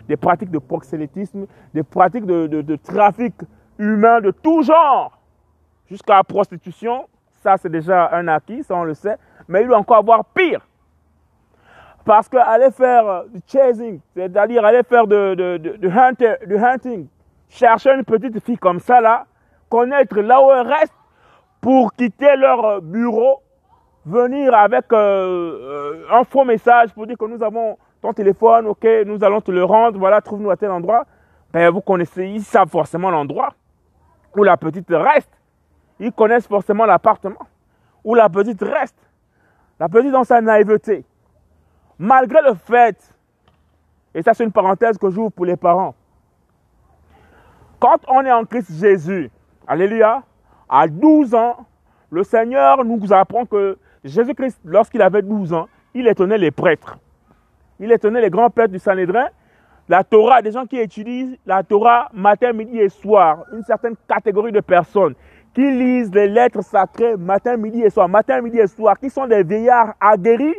des pratiques de proxénétisme, des pratiques de, de trafic humain de tout genre, jusqu'à la prostitution. Ça, c'est déjà un acquis, ça on le sait. Mais il doit encore avoir pire. Parce qu'aller faire euh, du chasing, c'est-à-dire aller faire de, de, hunting, chercher une petite fille comme ça là, connaître là où elle reste pour quitter leur euh, bureau, venir avec euh, un faux message pour dire que nous avons ton téléphone, ok, nous allons te le rendre, voilà, trouve-nous à tel endroit. Ben, vous connaissez, ils savent forcément l'endroit où la petite reste. Ils connaissent forcément l'appartement où la petite reste. La petite dans sa naïveté Malgré le fait, et ça c'est une parenthèse que j'ouvre pour les parents, quand on est en Christ Jésus, alléluia, à 12 ans, le Seigneur nous apprend que Jésus-Christ, lorsqu'il avait 12 ans, il étonnait les prêtres. Il étonnait les grands prêtres du Sanhédrin. La Torah, des gens qui étudient la Torah matin, midi et soir, une certaine catégorie de personnes qui lisent les lettres sacrées matin, midi et soir, matin, midi et soir, qui sont des vieillards aguerris,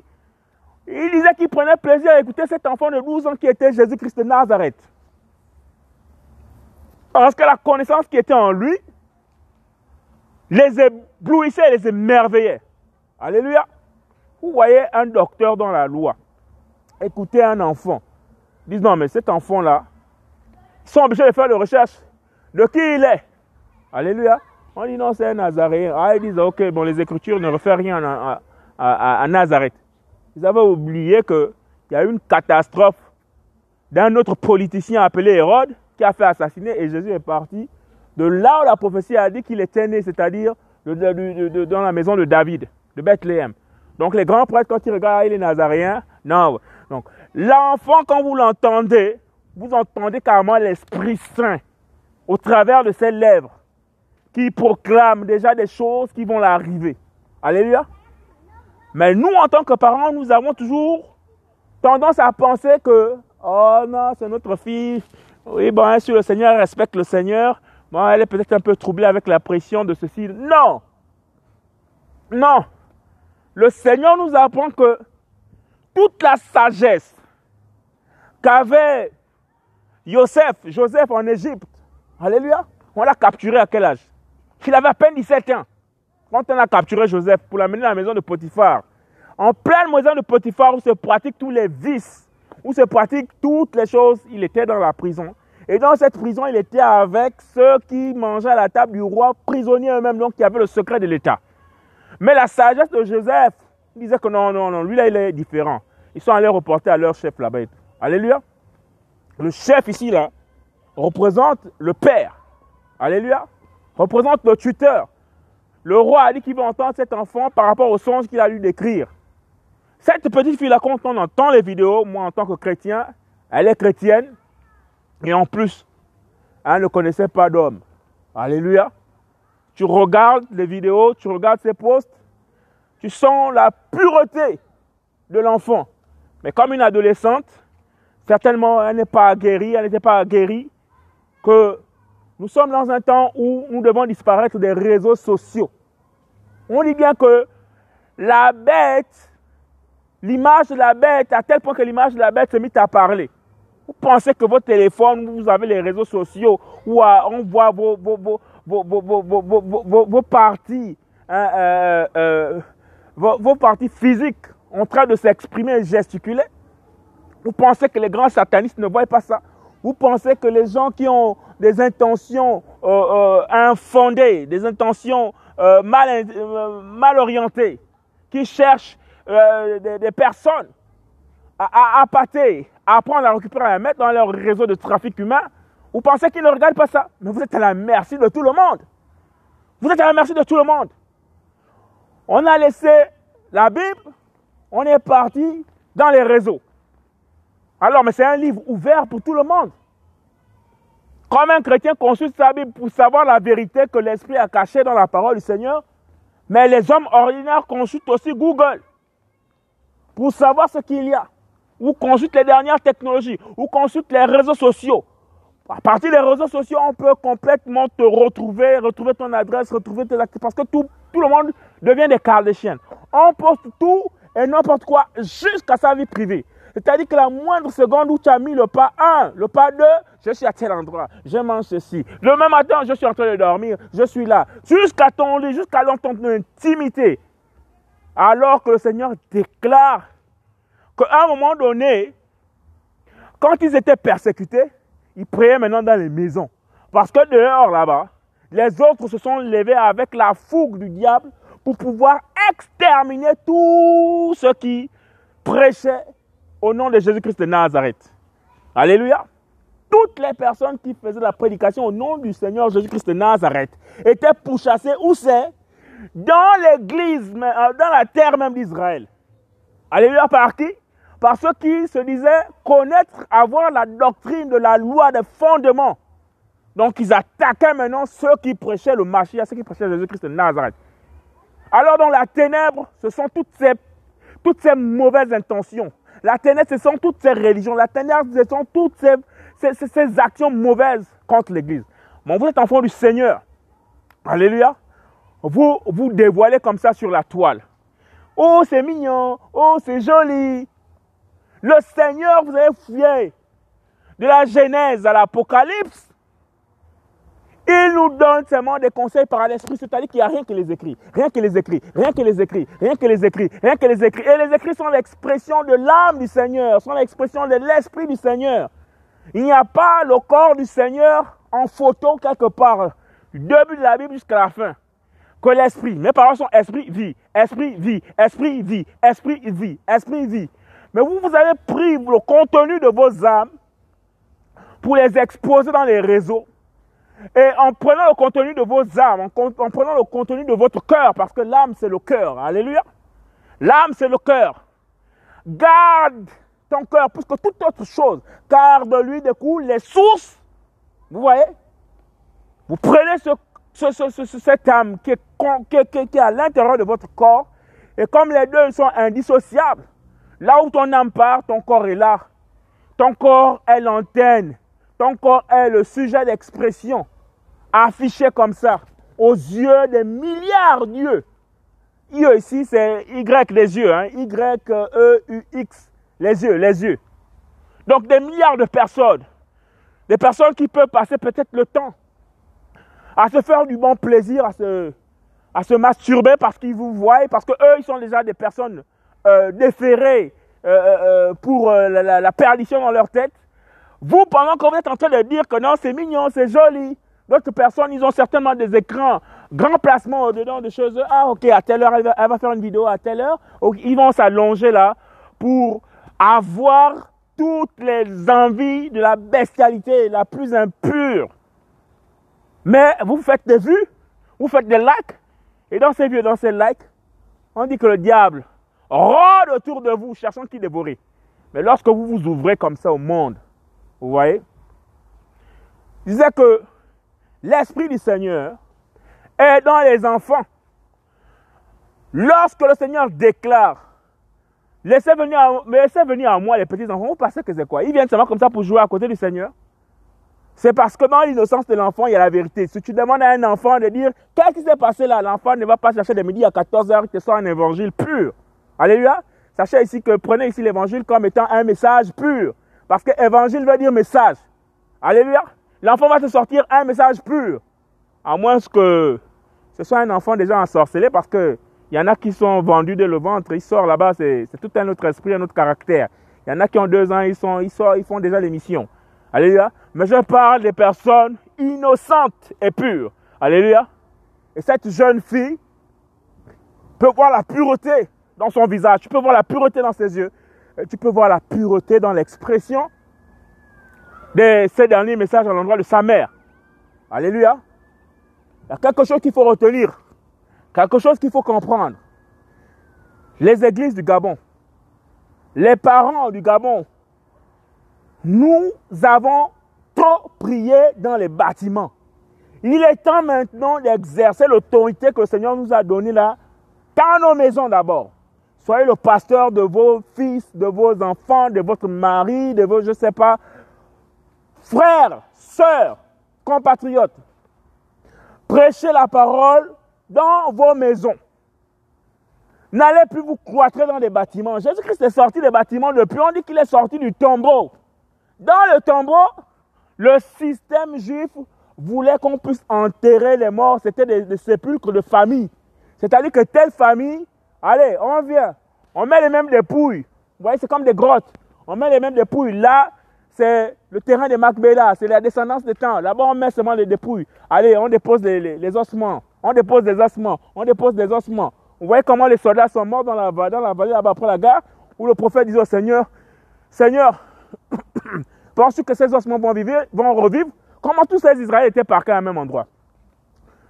il disait qu'il prenait plaisir à écouter cet enfant de 12 ans qui était Jésus-Christ de Nazareth. Parce que la connaissance qui était en lui les éblouissait, les émerveillait. Alléluia. Vous voyez un docteur dans la loi. Écoutez un enfant. Disent non, mais cet enfant-là, ils sont obligés de faire des recherches de qui il est. Alléluia. On dit non, c'est un Nazaréen. Ah, ils disent ok, bon, les Écritures ne refèrent rien à Nazareth. Ils avaient oublié qu'il y a eu une catastrophe d'un autre politicien appelé Hérode qui a fait assassiner et Jésus est parti de là où la prophétie a dit qu'il était né, c'est-à-dire dans la maison de David, de Bethléem. Donc les grands prêtres, quand ils regardent les Nazaréens, non. Donc l'enfant, quand vous l'entendez, vous entendez carrément l'Esprit Saint au travers de ses lèvres qui proclame déjà des choses qui vont l'arriver. Alléluia. Mais nous, en tant que parents, nous avons toujours tendance à penser que Oh non, c'est notre fille. Oui, bon, hein, si le Seigneur respecte le Seigneur, bon, elle est peut-être un peu troublée avec la pression de ceci. Non! Non! Le Seigneur nous apprend que toute la sagesse qu'avait Joseph, Joseph en Égypte, Alléluia, on l'a capturé à quel âge? Il avait à peine 17 ans. Quand on a capturé Joseph pour l'amener à la maison de Potiphar, en pleine maison de Potiphar où se pratiquent tous les vices, où se pratiquent toutes les choses, il était dans la prison. Et dans cette prison, il était avec ceux qui mangeaient à la table du roi, prisonniers eux-mêmes, donc qui avaient le secret de l'État. Mais la sagesse de Joseph disait que non, non, non, lui là, il est différent. Ils sont allés reporter à leur chef là-bas. Alléluia. Le chef ici, là, représente le père. Alléluia. Représente le tuteur. Le roi a dit qu'il va entendre cet enfant par rapport au songe qu'il a lu décrire. Cette petite fille-là, quand on entend les vidéos, moi en tant que chrétien, elle est chrétienne. Et en plus, elle ne connaissait pas d'homme. Alléluia. Tu regardes les vidéos, tu regardes ses posts, tu sens la pureté de l'enfant. Mais comme une adolescente, certainement elle n'est pas guérie, elle n'était pas guérie, que nous sommes dans un temps où nous devons disparaître des réseaux sociaux. On dit bien que la bête l'image de la bête, à tel point que l'image de la bête se mit à parler. Vous pensez que votre téléphone, vous avez les réseaux sociaux où on voit vos, vos, vos, vos parties, hein, euh, euh, vos, parties physiques en train de s'exprimer et gesticuler. Vous pensez que les grands satanistes ne voient pas ça? Vous pensez que les gens qui ont des intentions euh, infondées, des intentions mal, mal orientées, qui cherchent euh, des, personnes à, à, à apprendre à récupérer, à mettre dans leur réseau de trafic humain, vous pensez qu'ils ne regardent pas ça? Mais vous êtes à la merci de tout le monde. Vous êtes à la merci de tout le monde. On a laissé la Bible, on est parti dans les réseaux. Alors, mais c'est un livre ouvert pour tout le monde. Comme un chrétien consulte sa Bible pour savoir la vérité que l'Esprit a cachée dans la parole du Seigneur, mais les hommes ordinaires consultent aussi Google pour savoir ce qu'il y a, ou consulte les dernières technologies, ou consulte les réseaux sociaux. À partir des réseaux sociaux, on peut complètement te retrouver, retrouver ton adresse, retrouver tes activités, parce que tout, tout le monde devient des Kardashians. On poste tout et n'importe quoi jusqu'à sa vie privée. C'est-à-dire que la moindre seconde où tu as mis le pas 1, le pas 2, je suis à tel endroit, je mange ceci. Le même matin, je suis en train de dormir, je suis là. Jusqu'à ton lit, jusqu'à ton intimité. Alors que le Seigneur déclare qu'à un moment donné, quand ils étaient persécutés, ils priaient maintenant dans les maisons. Parce que dehors là-bas, les autres se sont levés avec la fougue du diable pour pouvoir exterminer tous ceux qui prêchaient au nom de Jésus-Christ de Nazareth. Alléluia. Toutes les personnes qui faisaient la prédication au nom du Seigneur Jésus-Christ de Nazareth étaient pourchassées. Où c'est? Dans l'église, euh, dans la terre même d'Israël. Alléluia, par qui? Par ceux qui se disaient connaître, avoir la doctrine de la loi des fondements. Donc ils attaquaient maintenant ceux qui prêchaient le Machia, ceux qui prêchaient Jésus-Christ de Nazareth. Alors dans la ténèbre, ce sont toutes ces, toutes ces mauvaises intentions. La ténèbre, ce sont toutes ces religions. La ténèbre, ce sont toutes ces, ces, actions mauvaises contre l'Église. Mais vous êtes enfant du Seigneur. Alléluia vous, vous dévoilez comme ça sur la toile. Oh, c'est mignon. Oh, c'est joli. Le Seigneur vous avez fouillé de la Genèse à l'Apocalypse. Il nous donne seulement des conseils par l'esprit, c'est-à-dire qu'il n'y a rien que les écrits, rien que les écrits, rien que les écrits, rien que les écrits, rien que les écrits. Et les écrits sont l'expression de l'âme du Seigneur, sont l'expression de l'esprit du Seigneur. Il n'y a pas le corps du Seigneur en photo quelque part, du début de la Bible jusqu'à la fin. Que l'esprit. Mes paroles sont esprit, vie, esprit, vie, esprit, vie, esprit, vie, esprit, vie. Mais vous, vous avez pris le contenu de vos âmes pour les exposer dans les réseaux. Et en prenant le contenu de vos âmes, en, prenant le contenu de votre cœur, parce que l'âme c'est le cœur, alléluia. L'âme c'est le cœur. Garde ton cœur plus que toute autre chose, car de lui découlent les sources. Vous voyez? Vous prenez ce cette âme qui est, à l'intérieur de votre corps, et comme les deux sont indissociables, là où ton âme part, ton corps est là. Ton corps est l'antenne. Ton corps est le sujet d'expression affiché comme ça aux yeux des milliards d'yeux. I ici, c'est Y les yeux. Hein? Y-E-U-X. Les yeux, les yeux. Donc des milliards de personnes. Des personnes qui peuvent passer peut-être le temps à se faire du bon plaisir, à se, masturber parce qu'ils vous voient, parce qu'eux, ils sont déjà des personnes euh, déférées euh, euh, pour la, perdition dans leur tête. Vous, pendant que vous êtes en train de dire que non, c'est mignon, c'est joli, d'autres personnes, ils ont certainement des écrans, grand placement au-dedans de choses. Ah, ok, à telle heure, elle va, faire une vidéo, à telle heure. Ils vont s'allonger là pour avoir toutes les envies de la bestialité la plus impure. Mais vous faites des vues, vous faites des likes, et dans ces vues, dans ces likes, on dit que le diable rôde autour de vous, cherchant qui dévorer. Mais lorsque vous vous ouvrez comme ça au monde, vous voyez, disait que l'Esprit du Seigneur est dans les enfants. Lorsque le Seigneur déclare Laissez venir, à, laissez venir à moi les petits enfants. Vous pensez que c'est quoi? Ils viennent seulement comme ça pour jouer à côté du Seigneur? C'est parce que dans l'innocence de l'enfant, il y a la vérité. Si tu demandes à un enfant de dire Qu'est-ce qui s'est passé là L'enfant ne va pas chercher de midi à 14h que ce soit un évangile pur. Alléluia. Sachez ici que prenez ici l'évangile comme étant un message pur. Parce que évangile veut dire message. Alléluia. L'enfant va te sortir un message pur. À moins que ce soit un enfant déjà ensorcelé parce que il y en a qui sont vendus dès le ventre, ils sortent là-bas, c'est tout un autre esprit, un autre caractère. Il y en a qui ont deux ans, ils, sortent, ils font déjà l'émission. Alléluia. Mais je parle des personnes innocentes et pures. Alléluia. Et cette jeune fille peut voir la pureté dans son visage, tu peux voir la pureté dans ses yeux, tu peux voir la pureté dans l'expression de ces derniers messages à l'endroit de sa mère. Alléluia. Il y a quelque chose qu'il faut retenir. Quelque chose qu'il faut comprendre. Les églises du Gabon, les parents du Gabon, nous avons trop prié dans les bâtiments. Il est temps maintenant d'exercer l'autorité que le Seigneur nous a donnée là, dans nos maisons d'abord. Soyez le pasteur de vos fils, de vos enfants, de votre mari, de vos, je ne sais pas, frères, sœurs, compatriotes. Prêchez la parole dans vos maisons. N'allez plus vous cloîtrer dans des bâtiments. Jésus-Christ est sorti des bâtiments depuis. On dit qu'il est sorti du tombeau. Dans le tombeau, le système juif voulait qu'on puisse enterrer les morts. C'était des, des, sépulcres de famille. C'est-à-dire que telle famille, allez, on vient. On met les mêmes dépouilles. Vous voyez, c'est comme des grottes. On met les mêmes dépouilles. Là, c'est le terrain de Macbéla. C'est la descendance des temps. Là-bas, on met seulement les dépouilles. Allez, on dépose les, ossements on dépose des ossements, on dépose des ossements. Vous voyez comment les soldats sont morts dans la, dans la vallée là-bas après la guerre, où le prophète disait au Seigneur, Seigneur, (coughs) penses-tu que ces ossements vont, vivre, vont revivre? Comment tous ces Israéliens étaient parqués à un même endroit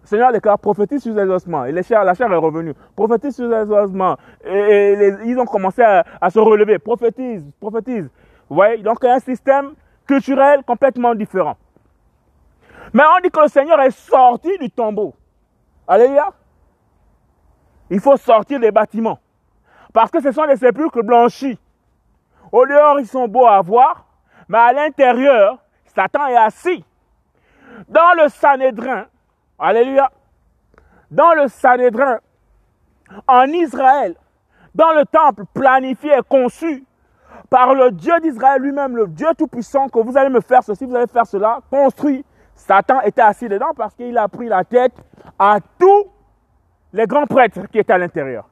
Seigneur déclare, prophétise sur les ossements. Et la chair est revenue. Prophétise sur les ossements. Et, ils ont commencé à, à, se relever. Prophétise, prophétise. Vous voyez? Donc, un système culturel complètement différent. Mais on dit que le Seigneur est sorti du tombeau. Alléluia. Il faut sortir des bâtiments. Parce que ce sont des sépulcres blanchis. Au dehors, ils sont beaux à voir, mais à l'intérieur, Satan est assis. Dans le Sanhédrin, Alléluia, dans le Sanhédrin, en Israël, dans le temple planifié et conçu par le Dieu d'Israël lui-même, le Dieu Tout-Puissant, que vous allez me faire ceci, vous allez faire cela, construit, Satan était assis dedans parce qu'il a pris la tête à tous les grands prêtres qui étaient à l'intérieur.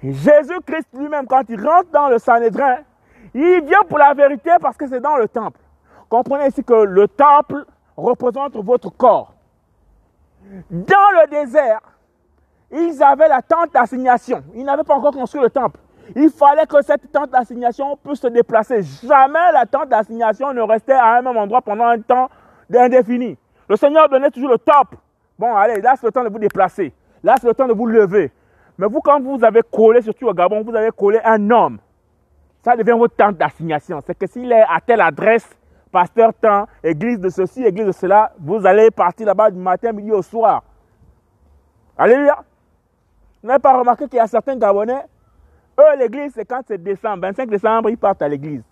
Jésus-Christ lui-même, quand il rentre dans le Sanhédrin, il vient pour la vérité parce que c'est dans le temple. Comprenez ici que le temple représente votre corps. Dans le désert, ils avaient la tente d'assignation. Ils n'avaient pas encore construit le temple. Il fallait que cette tente d'assignation puisse se déplacer. Jamais la tente d'assignation ne restait à un même endroit pendant un temps indéfini. Le Seigneur donnait toujours le top. Bon, allez, là, c'est le temps de vous déplacer. Là, c'est le temps de vous lever. Mais vous, quand vous avez collé, surtout au Gabon, vous avez collé un homme. Ça devient votre temps d'assignation. C'est que s'il est à telle adresse, pasteur temps, église de ceci, église de cela, vous allez partir là-bas du matin, midi au soir. Alléluia. Vous n'avez pas remarqué qu'il y a certains Gabonais, eux, l'église, c'est quand c'est décembre, 25 décembre, ils partent à l'église.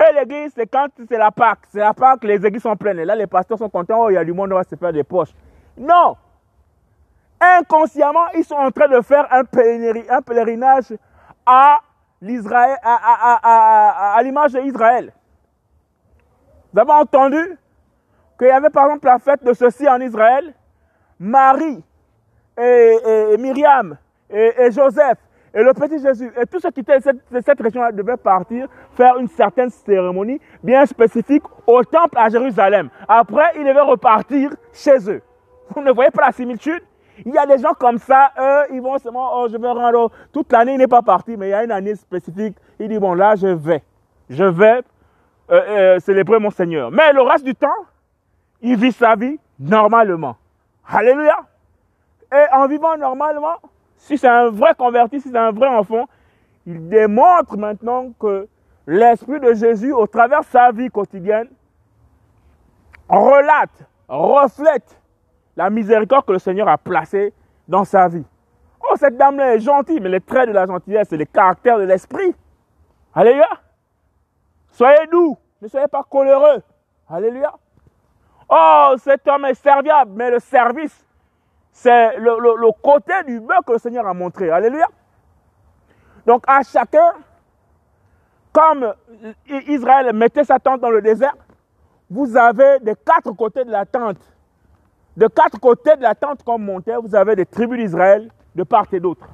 Et l'église, c'est quand c'est la Pâque. C'est la Pâque, les églises sont pleines. Et là, les pasteurs sont contents. Oh, il y a du monde, on va se faire des poches. Non. Inconsciemment, ils sont en train de faire un pèlerinage à l'Israël, à, l'image d'Israël. Vous avez entendu qu'il y avait par exemple la fête de ceci en Israël? Marie et, Myriam et, Joseph et le petit Jésus et tous ceux qui étaient de cette, région-là devaient partir faire une certaine cérémonie bien spécifique au temple à Jérusalem. Après, ils devaient repartir chez eux. Vous ne voyez pas la similitude? Il y a des gens comme ça, eux, ils vont seulement, oh, je vais rendre, toute l'année, il n'est pas parti, mais il y a une année spécifique, il dit, bon, là, je vais, je vais euh, euh, célébrer mon Seigneur. Mais le reste du temps, il vit sa vie normalement. Alléluia. Et en vivant normalement, si c'est un vrai converti, si c'est un vrai enfant, il démontre maintenant que l'Esprit de Jésus, au travers sa vie quotidienne, relate, reflète la miséricorde que le Seigneur a placée dans sa vie. Oh, cette dame-là est gentille, mais les traits de la gentillesse, c'est le caractère de l'esprit. Alléluia. Soyez doux, ne soyez pas coléreux. Alléluia. Oh, cet homme est serviable, mais le service, c'est le, côté du bœuf que le Seigneur a montré. Alléluia. Donc à chacun, comme Israël mettait sa tente dans le désert, vous avez des quatre côtés de la tente de quatre côtés de la tente qu'on montait, vous avez des tribus d'Israël de part et d'autre.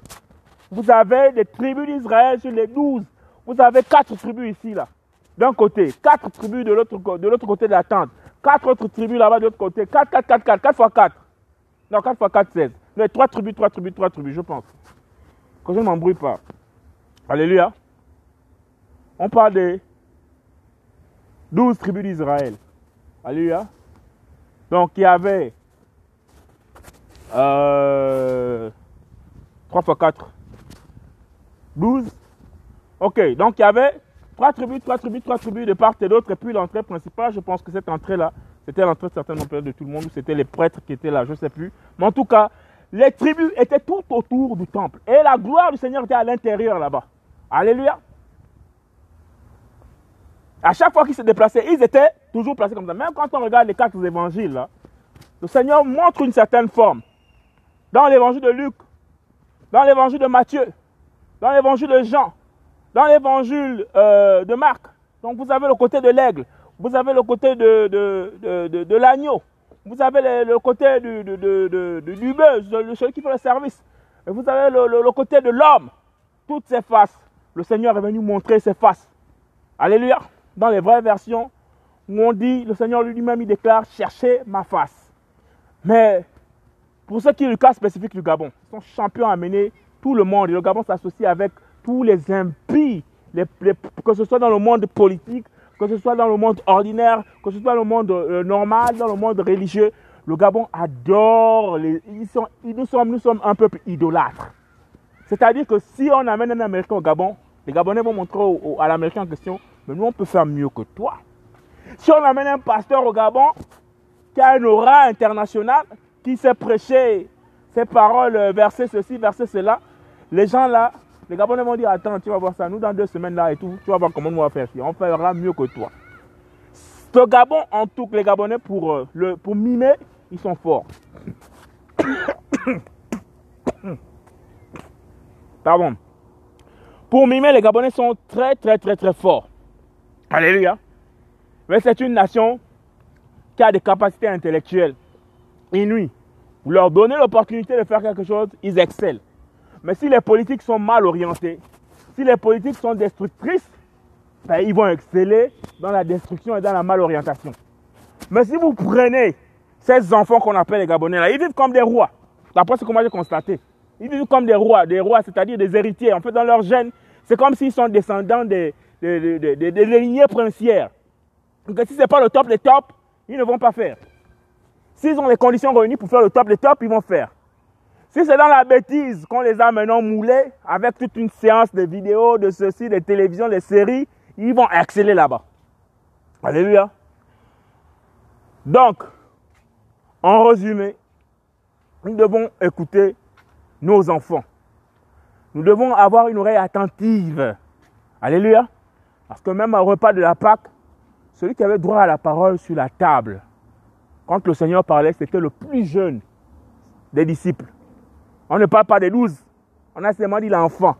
Vous avez des tribus d'Israël sur les douze. Vous avez quatre tribus ici, là, d'un côté. Quatre tribus de l'autre, côté de la tente. Quatre autres tribus là-bas de l'autre côté. Quatre, quatre, quatre, quatre. Quatre fois quatre. Non, quatre fois quatre, seize. Mais trois tribus, trois tribus, trois tribus, je pense. Que je ne m'embrouille pas. Alléluia. On parle des douze tribus d'Israël. Alléluia. Donc il y avait 3 euh, fois 4. 12. Ok, donc il y avait 3 tribus, 3 tribus, 3 tribus de part et d'autre. Et puis l'entrée principale, je pense que cette entrée-là, c'était l'entrée certainement de tout le monde, c'était les prêtres qui étaient là, je ne sais plus. Mais en tout cas, les tribus étaient tout autour du temple. Et la gloire du Seigneur était à l'intérieur là-bas. Alléluia. À chaque fois qu'ils se déplaçaient, ils étaient toujours placés comme ça. Même quand on regarde les quatre évangiles, le Seigneur montre une certaine forme dans l'évangile de Luc, dans l'évangile de Matthieu, dans l'évangile de Jean, dans l'évangile euh, de Marc. Donc vous avez le côté de l'aigle, vous avez le côté de, de, l'agneau, vous avez le, côté du, du bœuf, de celui qui fait le service, et vous avez le, côté de l'homme. Toutes ces faces, le Seigneur est venu montrer ses faces. Alléluia. Dans les vraies versions, où on dit, le Seigneur lui-même, il déclare, cherchez ma face. Mais pour ce qui est le cas spécifique du Gabon, son champion a mené tout le monde. Et le Gabon s'associe avec tous les impies, que ce soit dans le monde politique, que ce soit dans le monde ordinaire, que ce soit dans le monde euh, normal, dans le monde religieux. Le Gabon adore, les, ils sont, nous, sommes, nous sommes un peuple idolâtre. C'est-à-dire que si on amène un Américain au Gabon, les Gabonais vont montrer à l'Américain en question, mais nous on peut faire mieux que toi. Si on amène un pasteur au Gabon qui a une aura internationale, qui sait prêcher ces paroles, euh, verser ceci, verser cela, les gens là, les Gabonais vont dire Attends, tu vas voir ça, nous dans deux semaines là et tout, tu vas voir comment on va faire. On fera mieux que toi. Ce Gabon, en tout, les Gabonais, pour, euh, le, pour mimer, ils sont forts. (coughs) Pardon. Pour mimer, les Gabonais sont très, très, très, très forts. Alléluia. Mais c'est une nation qui a des capacités intellectuelles inouïes. Vous leur donnez l'opportunité de faire quelque chose, ils excellent. Mais si les politiques sont mal orientées, si les politiques sont destructrices, ben, ils vont exceller dans la destruction et dans la malorientation. Mais si vous prenez ces enfants qu'on appelle les Gabonais, là, ils vivent comme des rois. D'après ce que moi j'ai constaté. Ils vivent comme des rois, des rois, c'est-à-dire des héritiers. En fait, dans leur gène, c'est comme s'ils sont descendants des, des, des, lignées princières. Donc si ce n'est pas le top des tops, ils ne vont pas faire. S'ils ont les conditions réunies pour faire le top, les top, ils vont faire. Si c'est dans la bêtise qu'on les a maintenant moulés, avec toute une séance de vidéos, de ceci, de télévision, de séries, ils vont exceller là-bas. Alléluia. Donc, en résumé, nous devons écouter nos enfants. Nous devons avoir une oreille attentive. Alléluia. Parce que même au repas de la Pâque, celui qui avait droit à la parole sur la table, quand le Seigneur parlait, c'était le plus jeune des disciples. On ne parle pas des douze, on a seulement dit l'enfant.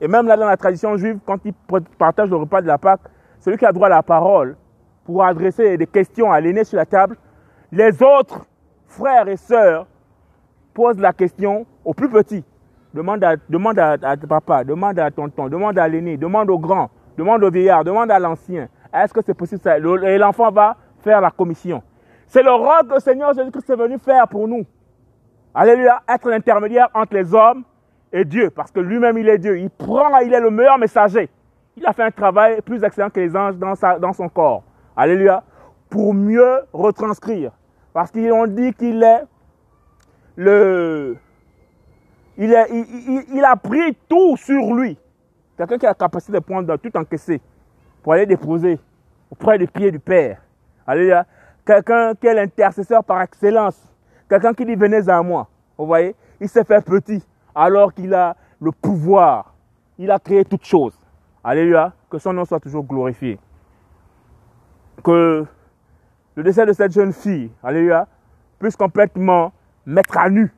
Et même là, dans la tradition juive, quand ils partagent le repas de la Pâque, celui qui a droit à la parole pour adresser des questions à l'aîné sur la table, les autres frères et sœurs posent la question au plus petit. Demande à, demande papa, demande à tonton, demande à l'aîné, demande au grand, demande au vieillard, demande à l'ancien. Est-ce que c'est possible ça? Et l'enfant va faire la commission. C'est le rôle que le Seigneur Jésus-Christ est venu faire pour nous. Alléluia, être l'intermédiaire entre les hommes et Dieu, parce que lui-même il est Dieu. Il prend, il est le meilleur messager. Il a fait un travail plus excellent que les anges dans, son corps. Alléluia, pour mieux retranscrire. Parce qu'ils ont dit qu'il est le, il, a pris tout sur lui. Quelqu'un qui a la capacité de prendre tout encaissé pour aller déposer auprès des pieds du Père. Alléluia. Quelqu'un qui est l'intercesseur par excellence. Quelqu'un qui dit venez à moi. Vous voyez? Il s'est fait petit alors qu'il a le pouvoir. Il a créé toutes choses. Alléluia. Que son nom soit toujours glorifié. Que le décès de cette jeune fille, Alléluia, puisse complètement mettre à nu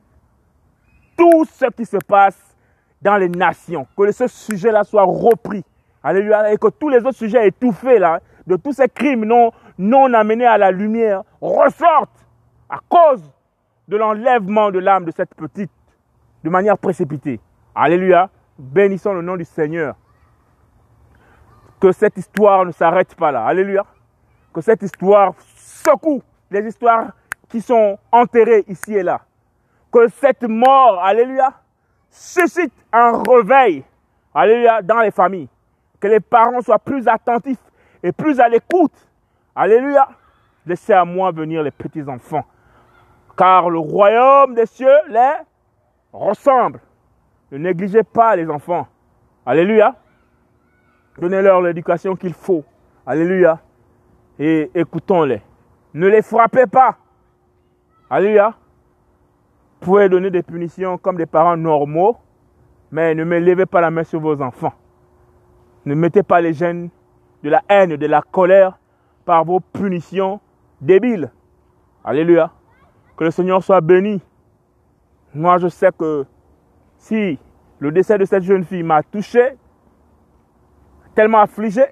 tout ce qui se passe dans les nations. Que ce sujet-là soit repris. Alléluia. Et que tous les autres sujets étouffés là, de tous ces crimes non, non amenés à la lumière ressortent à cause de l'enlèvement de l'âme de cette petite de manière précipitée. Alléluia. Bénissons le nom du Seigneur. Que cette histoire ne s'arrête pas là. Alléluia. Que cette histoire secoue les histoires qui sont enterrées ici et là que cette mort, alléluia, suscite un réveil, alléluia, dans les familles. Que les parents soient plus attentifs et plus à l'écoute. Alléluia. Laissez à moi venir les petits-enfants. Car le royaume des cieux les ressemble. Ne négligez pas les enfants. Alléluia. Donnez-leur l'éducation qu'il faut. Alléluia. Et écoutons-les. Ne les frappez pas. Alléluia pouvez donner des punitions comme des parents normaux, mais ne me levez pas la main sur vos enfants. Ne mettez pas les gènes de la haine, de la colère par vos punitions débiles. Alléluia. Que le Seigneur soit béni. Moi, je sais que si le décès de cette jeune fille m'a touché, tellement affligé,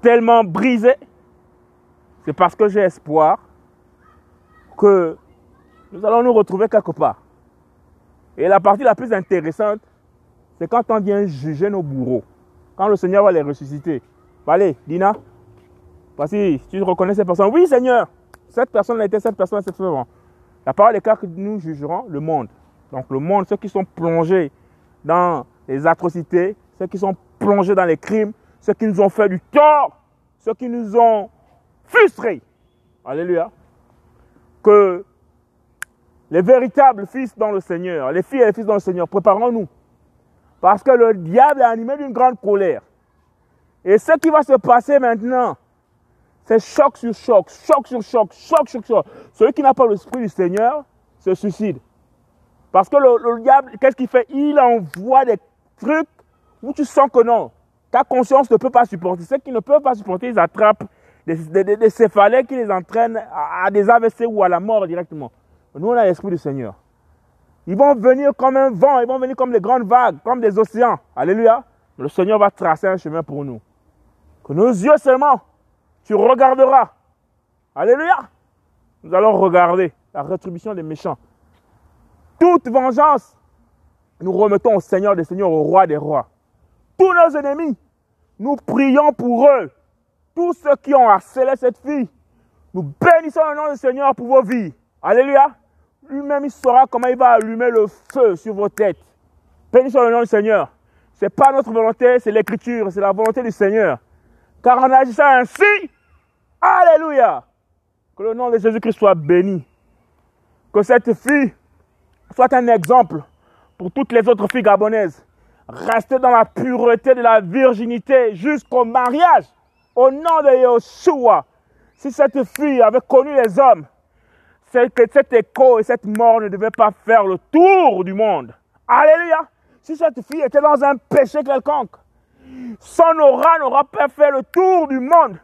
tellement brisé, c'est parce que j'ai espoir que nous allons nous retrouver quelque part. Et la partie la plus intéressante, c'est quand on vient juger nos bourreaux. Quand le Seigneur va les ressusciter. Allez, Dina, voici, tu reconnais cette personne. Oui, Seigneur, cette personne a été cette personne, cette personne. La parole est claire que nous jugerons le monde. Donc le monde, ceux qui sont plongés dans les atrocités, ceux qui sont plongés dans les crimes, ceux qui nous ont fait du tort, ceux qui nous ont frustrés. Alléluia. Que les véritables fils dans le Seigneur, les filles et les fils dans le Seigneur, préparons-nous. Parce que le diable est animé d'une grande colère. Et ce qui va se passer maintenant, c'est choc sur choc, choc sur choc, choc sur choc. Celui qui n'a pas l'esprit du Seigneur se suicide. Parce que le, diable, qu'est-ce qu'il fait? Il envoie des trucs où tu sens que non, ta conscience ne peut pas supporter. Ceux qui ne peuvent pas supporter, ils attrapent des, des, céphalées qui les entraînent à, à des AVC ou à la mort directement. Nous, on a l'Esprit du Seigneur. Ils vont venir comme un vent, ils vont venir comme des grandes vagues, comme des océans. Alléluia. Le Seigneur va tracer un chemin pour nous. Que nos yeux seulement, tu regarderas. Alléluia. Nous allons regarder la rétribution des méchants. Toute vengeance, nous remettons au Seigneur des Seigneurs, au Roi des Rois. Tous nos ennemis, nous prions pour eux. Tous ceux qui ont harcelé cette fille, nous bénissons le nom du Seigneur pour vos vies. Alléluia. Lui-même, il saura comment il va allumer le feu sur vos têtes. Béni soit le nom du Seigneur. Ce n'est pas notre volonté, c'est l'écriture, c'est la volonté du Seigneur. Car en agissant ainsi, Alléluia. Que le nom de Jésus-Christ soit béni. Que cette fille soit un exemple pour toutes les autres filles gabonaises. Restez dans la pureté de la virginité jusqu'au mariage. Au nom de Yeshua. Si cette fille avait connu les hommes, c'est que cet écho et cette mort ne devaient pas faire le tour du monde. Alléluia. Si cette fille était dans un péché quelconque, Son aura n'aura pas fait le tour du monde.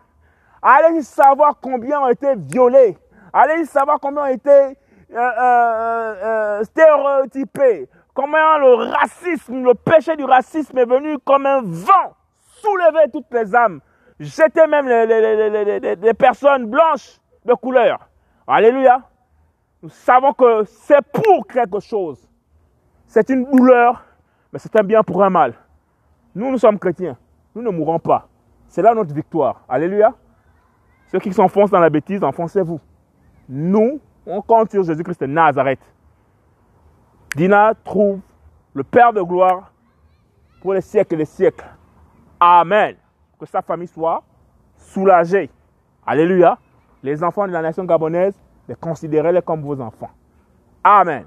Allez savoir combien ont été violés. Allez savoir combien ont été euh, euh, euh, stéréotypés. Comment le racisme, le péché du racisme est venu comme un vent, soulever toutes les âmes, jeter même les personnes blanches de couleur. Alléluia. Nous savons que c'est pour quelque chose. C'est une douleur, mais c'est un bien pour un mal. Nous, nous sommes chrétiens. Nous ne mourrons pas. C'est là notre victoire. Alléluia. Ceux qui s'enfoncent dans la bêtise, enfoncez-vous. Nous, on compte sur Jésus-Christ de Nazareth. Dina trouve le Père de gloire pour les siècles et les siècles. Amen. Que sa famille soit soulagée. Alléluia. Les enfants de la nation gabonaise, les considérez-les comme vos enfants. Amen.